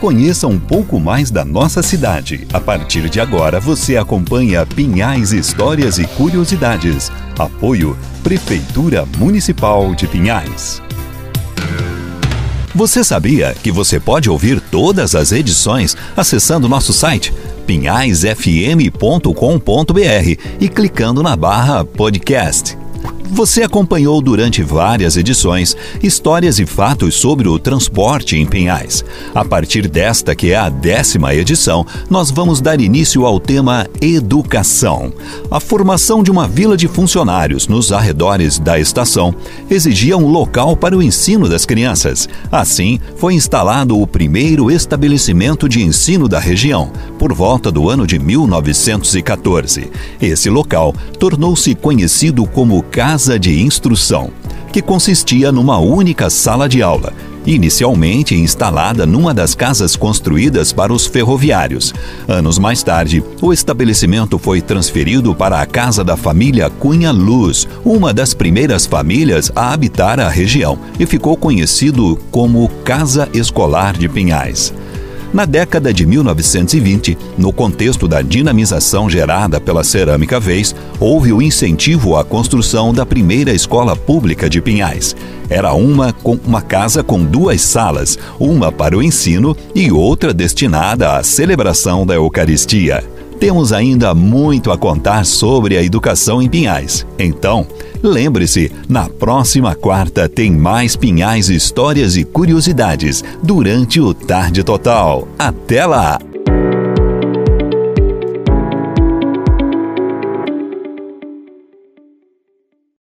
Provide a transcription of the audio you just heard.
Conheça um pouco mais da nossa cidade. A partir de agora, você acompanha Pinhais Histórias e Curiosidades. Apoio Prefeitura Municipal de Pinhais. Você sabia que você pode ouvir todas as edições acessando nosso site pinhaisfm.com.br e clicando na barra podcast? Você acompanhou durante várias edições histórias e fatos sobre o transporte em Pinhais. A partir desta, que é a décima edição, nós vamos dar início ao tema Educação. A formação de uma vila de funcionários nos arredores da estação exigia um local para o ensino das crianças. Assim, foi instalado o primeiro estabelecimento de ensino da região, por volta do ano de 1914. Esse local tornou-se conhecido como Casa Casa de Instrução, que consistia numa única sala de aula, inicialmente instalada numa das casas construídas para os ferroviários. Anos mais tarde, o estabelecimento foi transferido para a casa da família Cunha Luz, uma das primeiras famílias a habitar a região, e ficou conhecido como Casa Escolar de Pinhais. Na década de 1920, no contexto da dinamização gerada pela cerâmica Vez, houve o incentivo à construção da primeira escola pública de Pinhais. Era uma com uma casa com duas salas, uma para o ensino e outra destinada à celebração da Eucaristia. Temos ainda muito a contar sobre a educação em Pinhais. Então, lembre-se, na próxima quarta tem mais Pinhais histórias e curiosidades durante o Tarde Total. Até lá!